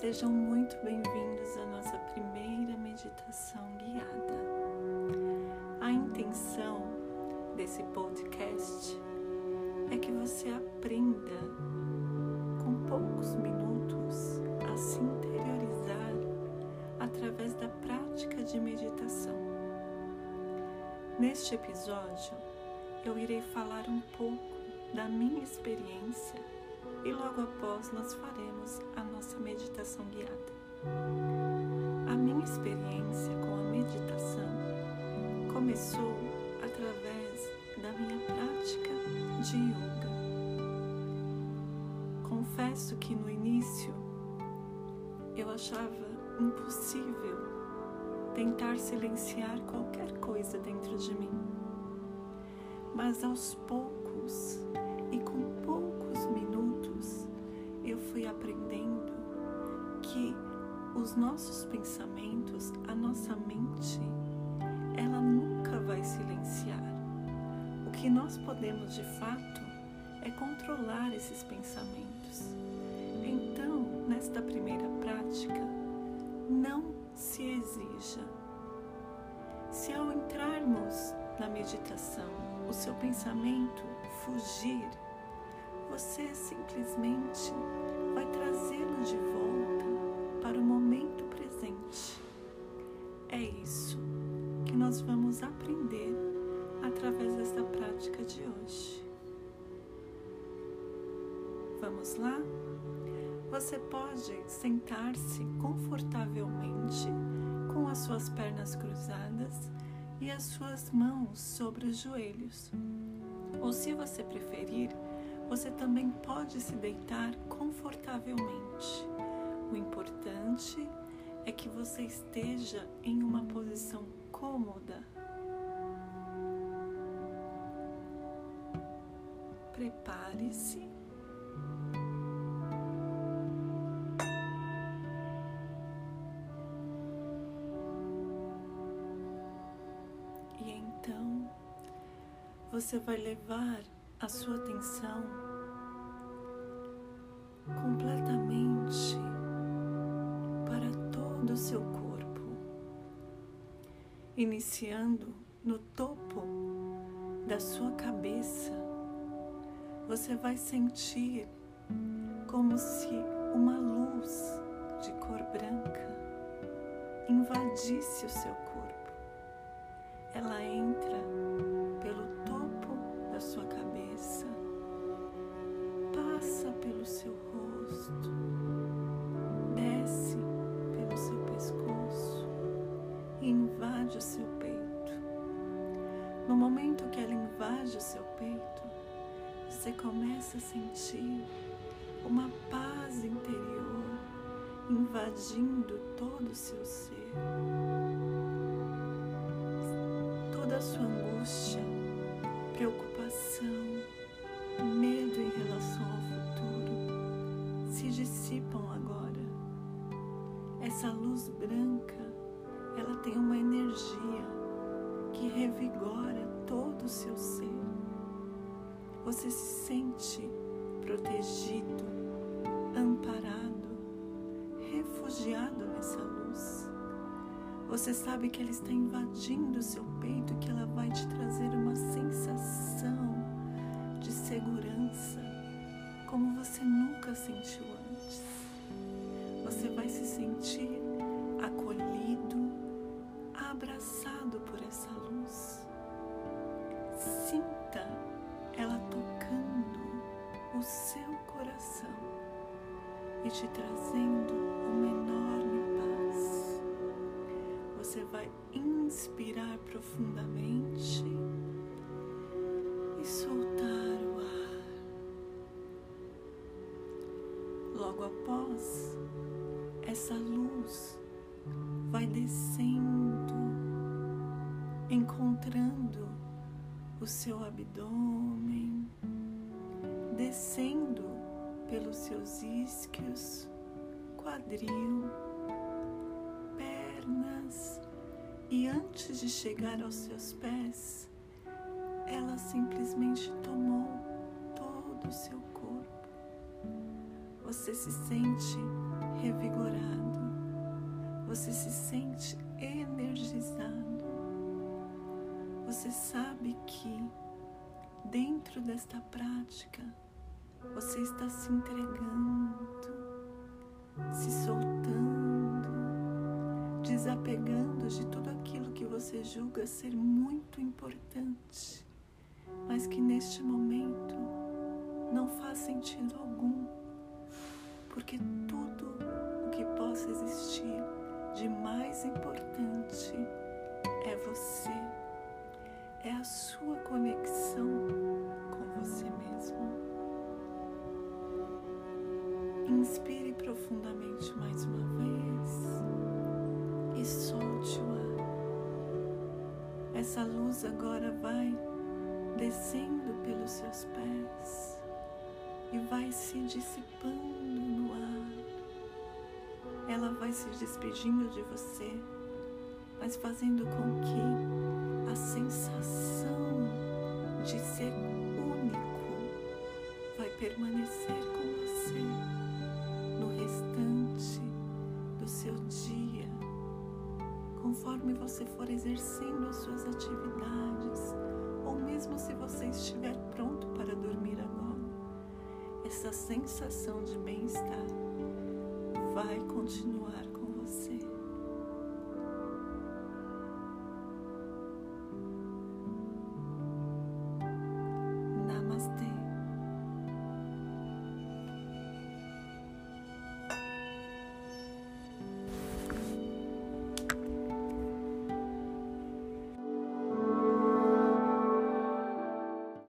Sejam muito bem-vindos à nossa primeira meditação guiada. A intenção desse podcast é que você aprenda com poucos minutos a se interiorizar através da prática de meditação. Neste episódio, eu irei falar um pouco da minha experiência e logo após nós faremos a meditação guiada. A minha experiência com a meditação começou através da minha prática de yoga. Confesso que no início eu achava impossível tentar silenciar qualquer coisa dentro de mim. Mas aos poucos os nossos pensamentos, a nossa mente, ela nunca vai silenciar. O que nós podemos de fato é controlar esses pensamentos. Então, nesta primeira prática, não se exija. Se ao entrarmos na meditação, o seu pensamento fugir, você simplesmente vai trazê-lo de volta para o momento. É isso que nós vamos aprender através desta prática de hoje. Vamos lá? Você pode sentar-se confortavelmente com as suas pernas cruzadas e as suas mãos sobre os joelhos. Ou se você preferir, você também pode se deitar confortavelmente. O importante é que você esteja em uma posição cômoda. Prepare-se. E então você vai levar a sua atenção completamente seu corpo, iniciando no topo da sua cabeça. Você vai sentir como se uma luz de cor branca invadisse o seu corpo. Ela entra pelo topo da sua cabeça, passa pelo seu rosto, invade o seu peito, você começa a sentir uma paz interior invadindo todo o seu ser. Toda a sua angústia, preocupação, medo em relação ao futuro se dissipam agora. Essa luz branca, ela tem uma energia que revigora todo o seu ser. Você se sente protegido, amparado, refugiado nessa luz. Você sabe que ela está invadindo o seu peito, que ela vai te trazer uma sensação de segurança como você nunca sentiu antes. Você vai se sentir te trazendo uma enorme paz. Você vai inspirar profundamente e soltar o ar. Logo após, essa luz vai descendo, encontrando o seu abdômen, descendo pelos seus isquios, quadril, pernas e antes de chegar aos seus pés, ela simplesmente tomou todo o seu corpo. Você se sente revigorado, você se sente energizado. Você sabe que dentro desta prática você está se entregando, se soltando, desapegando de tudo aquilo que você julga ser muito importante, mas que neste momento não faz sentido algum, porque tudo o que possa existir de mais importante e solte o ar. Essa luz agora vai descendo pelos seus pés e vai se dissipando no ar. Ela vai se despedindo de você, mas fazendo com que a sensação de ser conforme você for exercendo as suas atividades, ou mesmo se você estiver pronto para dormir agora, essa sensação de bem-estar vai continuar